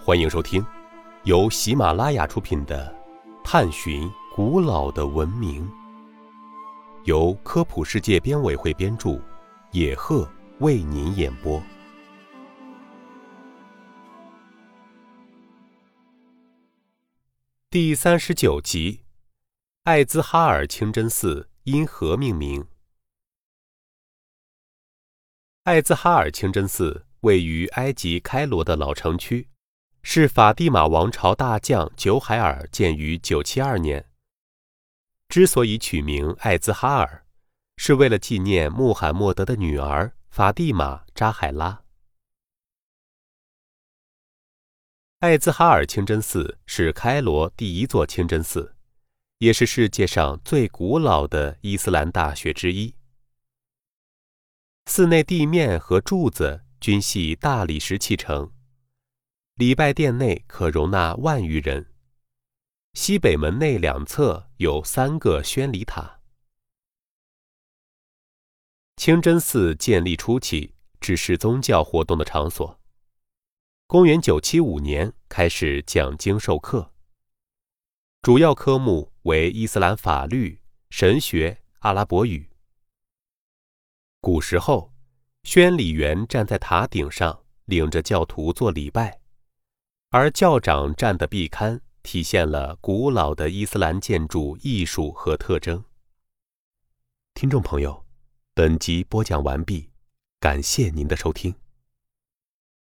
欢迎收听由喜马拉雅出品的《探寻古老的文明》，由科普世界编委会编著，野鹤为您演播。第三十九集：艾兹哈尔清真寺因何命名？艾兹哈尔清真寺位于埃及开罗的老城区，是法蒂玛王朝大将九海尔建于972年。之所以取名艾兹哈尔，是为了纪念穆罕默德的女儿法蒂玛扎海拉。艾兹哈尔清真寺是开罗第一座清真寺，也是世界上最古老的伊斯兰大学之一。寺内地面和柱子均系大理石砌成，礼拜殿内可容纳万余人。西北门内两侧有三个宣礼塔。清真寺建立初期只是宗教活动的场所。公元975年开始讲经授课，主要科目为伊斯兰法律、神学、阿拉伯语。古时候，宣礼员站在塔顶上，领着教徒做礼拜，而教长站的壁龛体现了古老的伊斯兰建筑艺术和特征。听众朋友，本集播讲完毕，感谢您的收听。